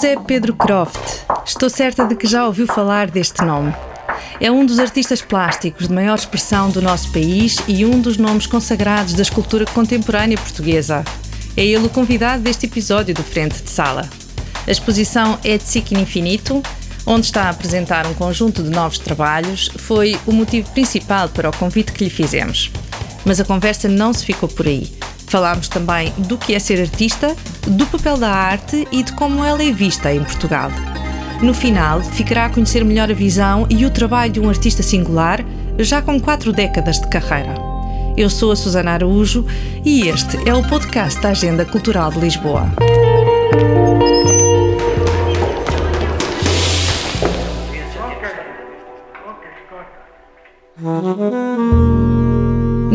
José Pedro Croft. Estou certa de que já ouviu falar deste nome. É um dos artistas plásticos de maior expressão do nosso país e um dos nomes consagrados da escultura contemporânea portuguesa. É ele o convidado deste episódio do Frente de Sala. A exposição é de Sic Infinito, onde está a apresentar um conjunto de novos trabalhos, foi o motivo principal para o convite que lhe fizemos. Mas a conversa não se ficou por aí. Falámos também do que é ser artista, do papel da arte e de como ela é vista em Portugal. No final, ficará a conhecer melhor a visão e o trabalho de um artista singular, já com quatro décadas de carreira. Eu sou a Susana Araújo e este é o podcast da Agenda Cultural de Lisboa.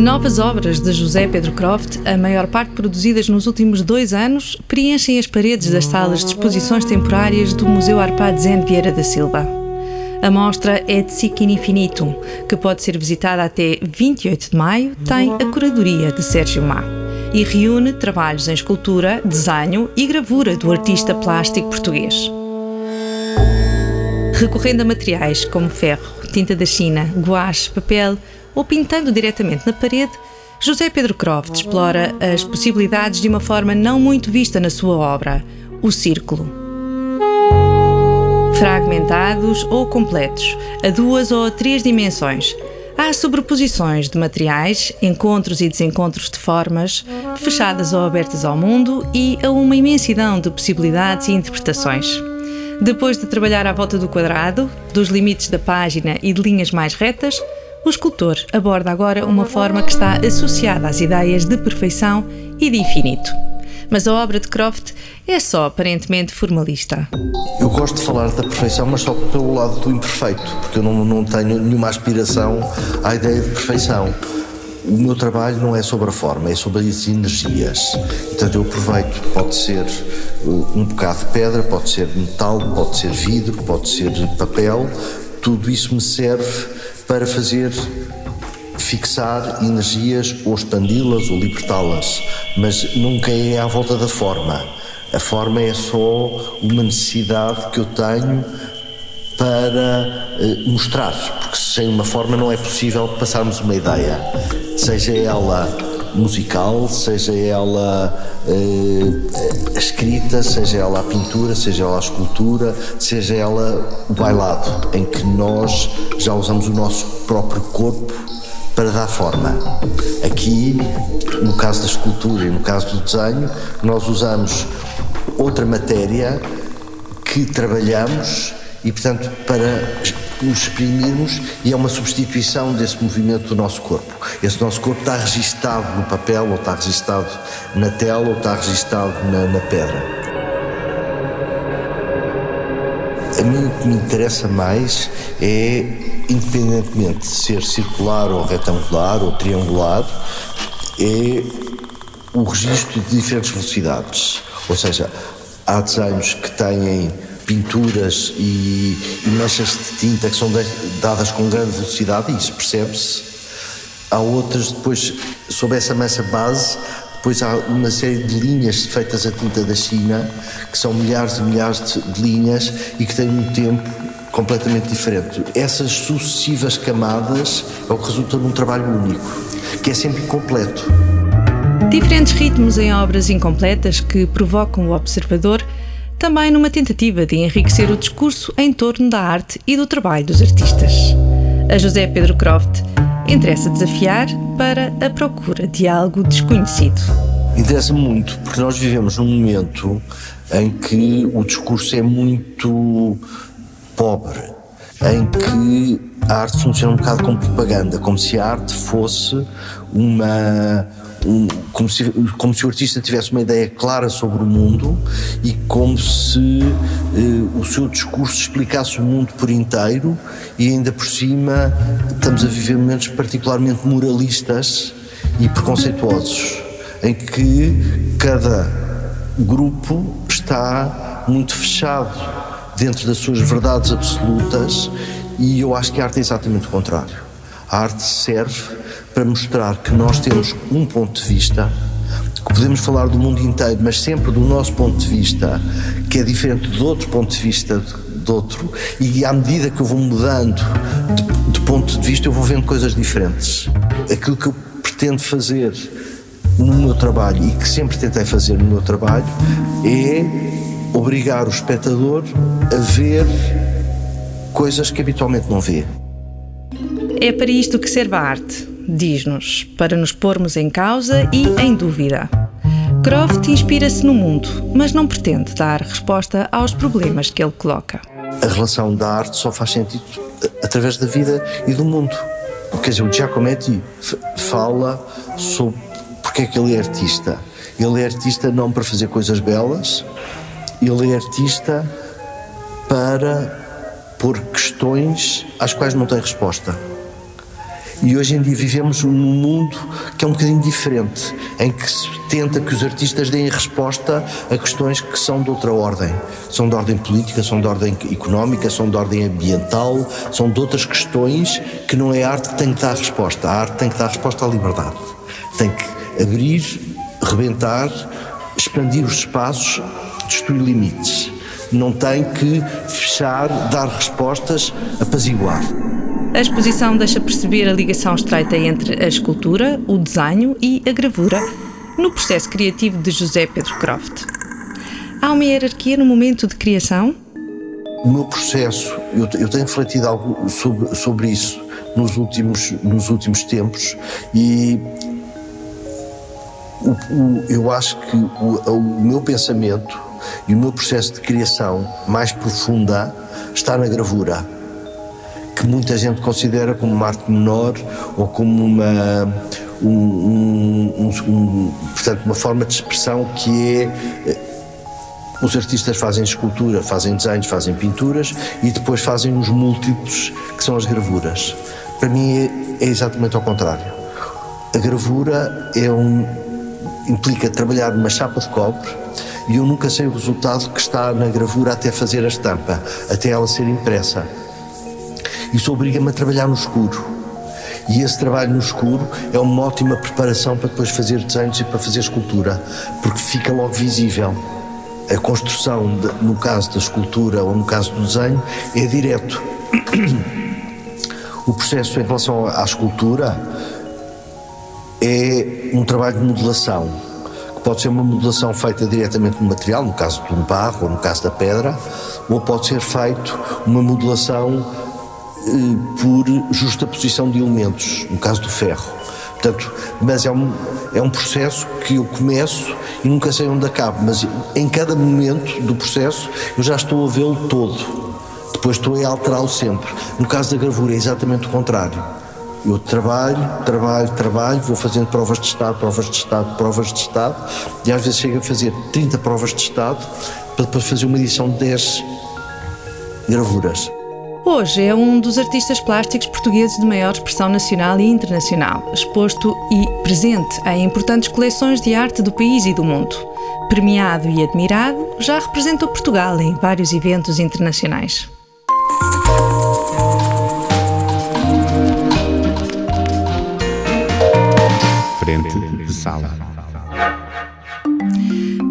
Novas obras de José Pedro Croft, a maior parte produzidas nos últimos dois anos, preenchem as paredes das salas de exposições temporárias do Museu Arpad Zen Vieira da Silva. A mostra é de Siquin Infinito, que pode ser visitada até 28 de maio, tem a curadoria de Sérgio Má e reúne trabalhos em escultura, desenho e gravura do artista plástico português. Recorrendo a materiais como ferro, tinta da China, guache, papel, ou pintando diretamente na parede, José Pedro Croft explora as possibilidades de uma forma não muito vista na sua obra, o círculo. Fragmentados ou completos, a duas ou a três dimensões, há sobreposições de materiais, encontros e desencontros de formas, fechadas ou abertas ao mundo e a uma imensidão de possibilidades e interpretações. Depois de trabalhar à volta do quadrado, dos limites da página e de linhas mais retas, o escultor aborda agora uma forma que está associada às ideias de perfeição e de infinito. Mas a obra de Croft é só aparentemente formalista. Eu gosto de falar da perfeição, mas só pelo lado do imperfeito, porque eu não, não tenho nenhuma aspiração à ideia de perfeição. O meu trabalho não é sobre a forma, é sobre as energias. Portanto, eu aproveito, pode ser uh, um bocado de pedra, pode ser metal, pode ser vidro, pode ser papel, tudo isso me serve para fazer fixar energias ou expandi-las ou libertá-las, mas nunca é à volta da forma. A forma é só uma necessidade que eu tenho para eh, mostrar, porque sem uma forma não é possível passarmos uma ideia, seja ela musical, seja ela uh, a escrita, seja ela a pintura, seja ela a escultura, seja ela o bailado, em que nós já usamos o nosso próprio corpo para dar forma. Aqui, no caso da escultura e no caso do desenho, nós usamos outra matéria que trabalhamos e, portanto, para nos exprimirmos e é uma substituição desse movimento do nosso corpo. Esse nosso corpo está registado no papel, ou está registado na tela, ou está registado na, na pedra. A mim o que me interessa mais é, independentemente de ser circular ou retangular ou triangular, é o registro de diferentes velocidades. Ou seja, há desenhos que têm pinturas e, e, manchas de tinta que são dadas com grande velocidade, isso percebe-se. Há outras, depois, sob essa massa base, depois há uma série de linhas feitas a tinta da China, que são milhares e milhares de, de linhas e que têm um tempo completamente diferente. Essas sucessivas camadas é o que resulta num trabalho único, que é sempre completo. Diferentes ritmos em obras incompletas que provocam o observador também numa tentativa de enriquecer o discurso em torno da arte e do trabalho dos artistas. A José Pedro Croft interessa desafiar para a procura de algo desconhecido. Interessa muito, porque nós vivemos num momento em que o discurso é muito pobre, em que a arte funciona um bocado como propaganda, como se a arte fosse uma como, se, como se o artista tivesse uma ideia clara sobre o mundo e como se uh, o seu discurso explicasse o mundo por inteiro e ainda por cima estamos a viver momentos particularmente moralistas e preconceituosos em que cada grupo está muito fechado dentro das suas verdades absolutas e eu acho que a arte é exatamente o contrário. A arte serve para mostrar que nós temos um ponto de vista, que podemos falar do mundo inteiro, mas sempre do nosso ponto de vista, que é diferente do outro ponto de vista de outro, e à medida que eu vou mudando de, de ponto de vista, eu vou vendo coisas diferentes. Aquilo que eu pretendo fazer no meu trabalho e que sempre tentei fazer no meu trabalho é obrigar o espectador a ver coisas que habitualmente não vê. É para isto que serve a arte, diz-nos, para nos pormos em causa e em dúvida. Croft inspira-se no mundo, mas não pretende dar resposta aos problemas que ele coloca. A relação da arte só faz sentido através da vida e do mundo. Quer dizer, o Giacometti fala sobre porque é que ele é artista. Ele é artista não para fazer coisas belas, ele é artista para pôr questões às quais não tem resposta. E hoje em dia vivemos num mundo que é um bocadinho diferente, em que se tenta que os artistas deem resposta a questões que são de outra ordem. São de ordem política, são de ordem económica, são de ordem ambiental, são de outras questões que não é a arte que tem que dar resposta. A arte tem que dar resposta à liberdade. Tem que abrir, rebentar, expandir os espaços, destruir limites. Não tem que fechar, dar respostas, apaziguar. A exposição deixa perceber a ligação estreita entre a escultura, o desenho e a gravura no processo criativo de José Pedro Croft. Há uma hierarquia no momento de criação? O meu processo, eu, eu tenho refletido algo sobre, sobre isso nos últimos, nos últimos tempos e o, o, eu acho que o, o meu pensamento e o meu processo de criação mais profunda está na gravura que muita gente considera como uma arte menor ou como uma um, um, um, portanto uma forma de expressão que é eh, os artistas fazem escultura, fazem desenhos, fazem pinturas e depois fazem os múltiplos que são as gravuras. Para mim é, é exatamente ao contrário. A gravura é um, implica trabalhar numa chapa de cobre e eu nunca sei o resultado que está na gravura até fazer a estampa, até ela ser impressa. Isso obriga-me a trabalhar no escuro. E esse trabalho no escuro é uma ótima preparação para depois fazer desenhos e para fazer escultura, porque fica logo visível. A construção, de, no caso da escultura ou no caso do desenho, é direto. O processo em relação à escultura é um trabalho de modelação, que pode ser uma modelação feita diretamente no material, no caso do barro ou no caso da pedra, ou pode ser feito uma modelação por justa posição de elementos, no caso do ferro. Portanto, mas é um, é um processo que eu começo e nunca sei onde acabo, mas em cada momento do processo eu já estou a vê-lo todo. Depois estou a alterá-lo sempre. No caso da gravura é exatamente o contrário. Eu trabalho, trabalho, trabalho, vou fazendo provas de estado, provas de estado, provas de estado, e às vezes chego a fazer 30 provas de estado para depois fazer uma edição de 10 gravuras. Hoje é um dos artistas plásticos portugueses de maior expressão nacional e internacional, exposto e presente em importantes coleções de arte do país e do mundo. Premiado e admirado, já representou Portugal em vários eventos internacionais. Frente de sala.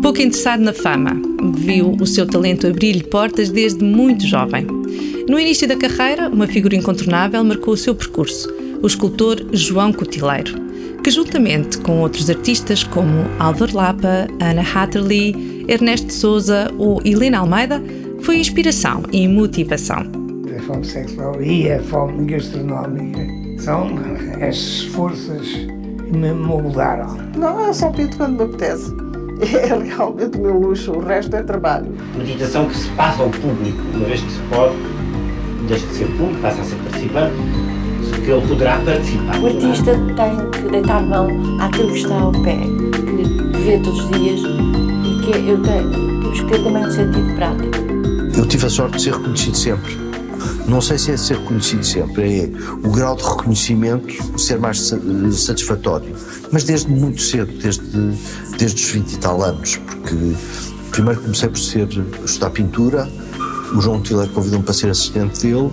Pouco interessado na fama, viu o seu talento abrir-lhe portas desde muito jovem. No início da carreira, uma figura incontornável marcou o seu percurso, o escultor João Cotileiro, que juntamente com outros artistas como Álvaro Lapa, Ana Hatterley, Ernesto Souza ou Helena Almeida, foi inspiração e motivação. A fome sexual e a fome gastronómica são as forças que me moldaram. Não, eu só pinto quando me apetece. É realmente o meu luxo, o resto é trabalho. Meditação que se passa ao público, uma vez que se pode deixa de ser público, passa a ser participante, que ele poderá participar. O artista tem que deitar mão àquilo que está ao pé, que vê todos os dias e que eu tenho, que ter também um sentido prático. Eu tive a sorte de ser reconhecido sempre. Não sei se é ser reconhecido sempre, é o grau de reconhecimento ser mais satisfatório. Mas desde muito cedo, desde, desde os 20 e tal anos, porque primeiro comecei por ser estudar pintura, o João Tiller convidou-me para ser assistente dele,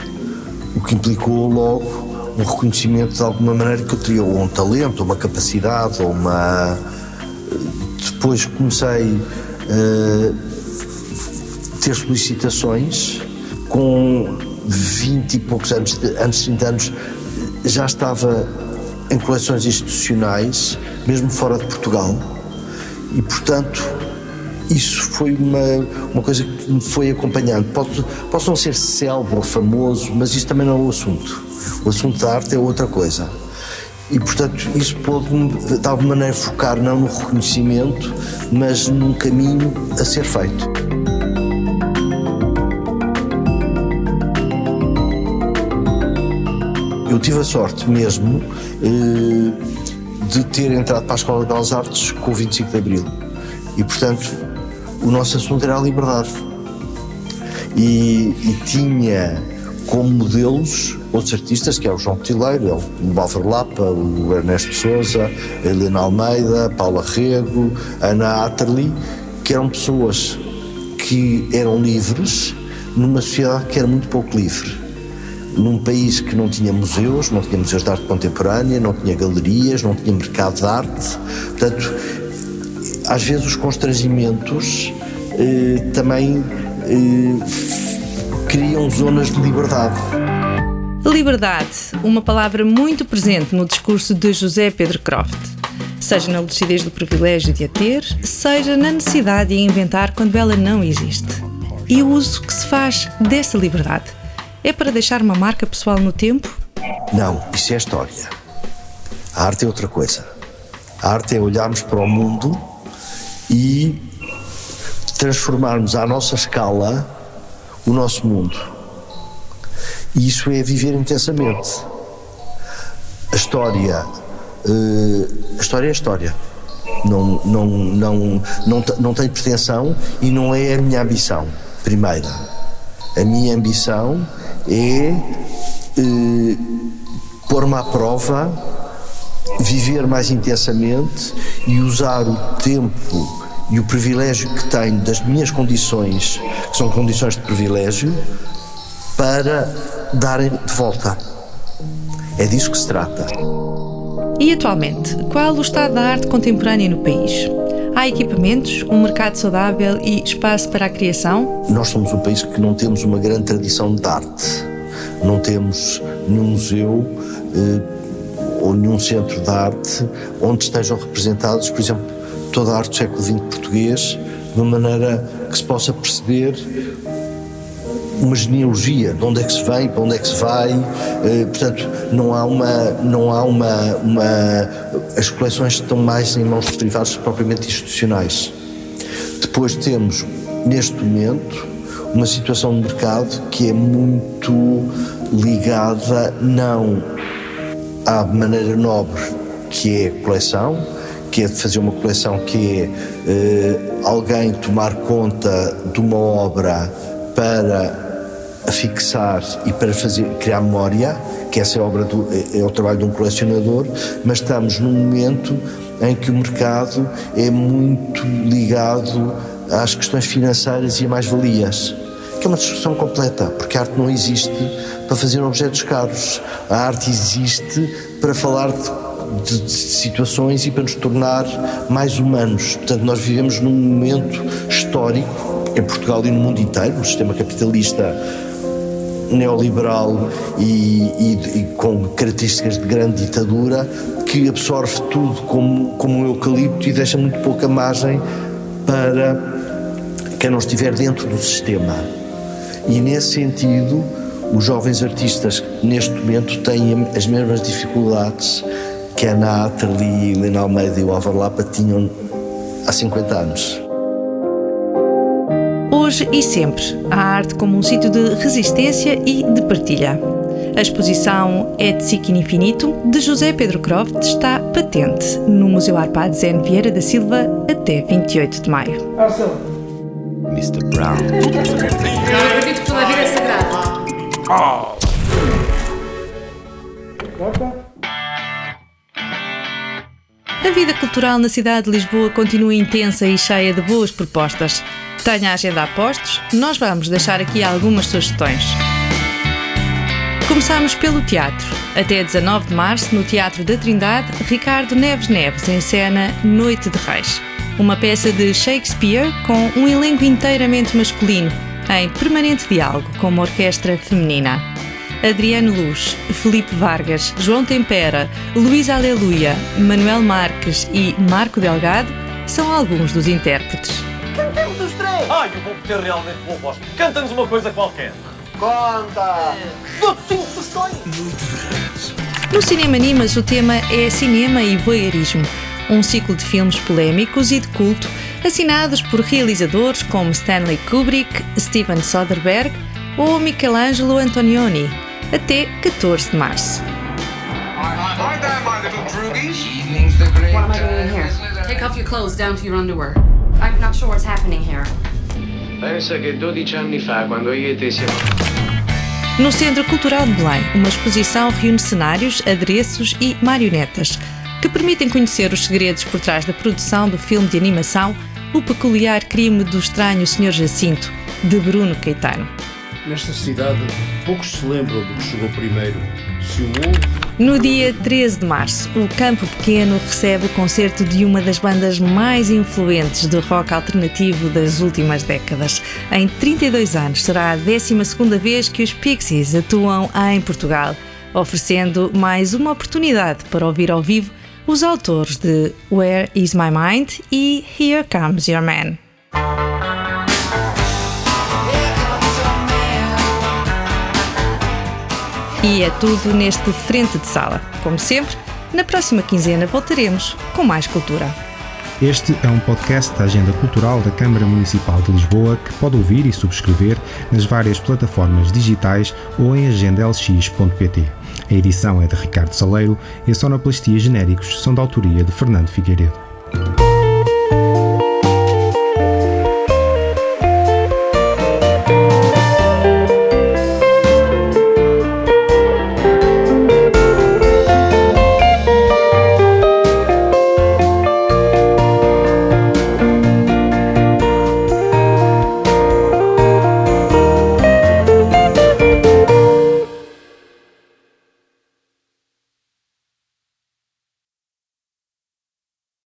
o que implicou logo um reconhecimento de alguma maneira que eu teria ou um talento, ou uma capacidade, ou uma. Depois comecei a ter solicitações com 20 e poucos anos, antes de 30 anos, já estava em coleções institucionais, mesmo fora de Portugal, e portanto isso foi uma, uma coisa que me foi acompanhando. Posso, posso não ser célebre ou famoso, mas isso também não é o assunto. O assunto da arte é outra coisa. E, portanto, isso pôde-me, de alguma maneira, focar não no reconhecimento, mas num caminho a ser feito. Eu tive a sorte mesmo eh, de ter entrado para a Escola de Belas Artes com o 25 de Abril. E, portanto, o nosso assunto era a liberdade. E, e tinha como modelos outros artistas, que é o João Cotileiro, o Álvaro Lapa, o Ernesto Souza, a Helena Almeida, a Paula Rego, a Ana Atterley, que eram pessoas que eram livres numa sociedade que era muito pouco livre. Num país que não tinha museus, não tinha museus de arte contemporânea, não tinha galerias, não tinha mercado de arte. Portanto, às vezes os constrangimentos eh, também eh, criam zonas de liberdade. Liberdade, uma palavra muito presente no discurso de José Pedro Croft. Seja na lucidez do privilégio de a ter, seja na necessidade de a inventar quando ela não existe. E o uso que se faz dessa liberdade é para deixar uma marca pessoal no tempo? Não, isso é história. A arte é outra coisa. A arte é olharmos para o mundo e transformarmos à nossa escala o nosso mundo. E isso é viver intensamente. A história, uh, a história é a história. Não, não, não, não, não tem pretensão e não é a minha ambição, primeira. A minha ambição é uh, pôr-me à prova, viver mais intensamente e usar o tempo e o privilégio que tenho das minhas condições, que são condições de privilégio, para darem de volta. É disso que se trata. E atualmente, qual o estado da arte contemporânea no país? Há equipamentos, um mercado saudável e espaço para a criação? Nós somos um país que não temos uma grande tradição de arte. Não temos nenhum museu eh, ou nenhum centro de arte onde estejam representados, por exemplo, toda a arte do século XX português, de uma maneira que se possa perceber uma genealogia, de onde é que se vem, para onde é que se vai, eh, portanto, não há uma, não há uma, uma, as coleções estão mais em mãos de privados propriamente institucionais. Depois temos, neste momento, uma situação de mercado que é muito ligada não à maneira nobre que é a coleção, que é de fazer uma coleção que é eh, alguém tomar conta de uma obra para fixar e para fazer, criar memória, que essa é, obra do, é, é o trabalho de um colecionador, mas estamos num momento em que o mercado é muito ligado às questões financeiras e a mais-valias, que é uma discussão completa, porque a arte não existe para fazer objetos caros, a arte existe para falar de, de, situações e para nos tornar mais humanos. Portanto, nós vivemos num momento histórico em Portugal e no mundo inteiro, no sistema capitalista neoliberal e, e, e, com características de grande ditadura que absorve tudo como, como um eucalipto e deixa muito pouca margem para quem não estiver dentro do sistema. E nesse sentido, os jovens artistas neste momento têm as mesmas dificuldades que a Ana Atterley, Helena Almeida e o Álvaro Lapa tinham há 50 anos hoje e sempre a arte como um sítio de resistência e de partilha. A exposição É de Siquin Infinito, de José Pedro Croft, está patente no Museu Arpad Zen Vieira da Silva até 28 de maio. Mr. Brown. Eu acredito que a vida é sagrada. A vida cultural na cidade de Lisboa continua intensa e cheia de boas propostas. Tenha a agenda a postos, nós vamos deixar aqui algumas sugestões. Começámos pelo teatro. Até 19 de março, no Teatro da Trindade, Ricardo Neves Neves encena Noite de Reis, uma peça de Shakespeare com um elenco inteiramente masculino, em permanente diálogo com uma orquestra feminina. Adriano Luz, Felipe Vargas, João Tempera, Luís Aleluia, Manuel Marques e Marco Delgado são alguns dos intérpretes. Cantemos os três! Ai, eu vou ter realmente boa voz. Canta-nos uma coisa qualquer. Conta! Dou-te cinco sugestões! No Cinema Animas, o tema é cinema e voyeurismo, um ciclo de filmes polémicos e de culto, assinados por realizadores como Stanley Kubrick, Steven Soderbergh ou Michelangelo Antonioni, até 14 de março. What am I doing in here? Take off your clothes down to your underwear. I'm not sure what's happening here. Pensa che 12 anni fa, quando io e te siamo... No Centro Cultural de Belém, uma exposição reúne cenários, adereços e marionetas que permitem conhecer os segredos por trás da produção do filme de animação O Peculiar Crime do Estranho Sr. Jacinto, de Bruno Caetano. Nesta cidade, poucos se lembram do que chegou primeiro. Se o No dia 13 de março, o Campo Pequeno recebe o concerto de uma das bandas mais influentes do rock alternativo das últimas décadas. Em 32 anos, será a 12ª vez que os Pixies atuam em Portugal, oferecendo mais uma oportunidade para ouvir ao vivo os autores de Where Is My Mind e Here Comes Your Man. E é tudo neste Frente de Sala. Como sempre, na próxima quinzena voltaremos com mais cultura. Este é um podcast da Agenda Cultural da Câmara Municipal de Lisboa que pode ouvir e subscrever nas várias plataformas digitais ou em agendalx.pt. A edição é de Ricardo Saleiro e a sonoplastia genéricos são da autoria de Fernando Figueiredo.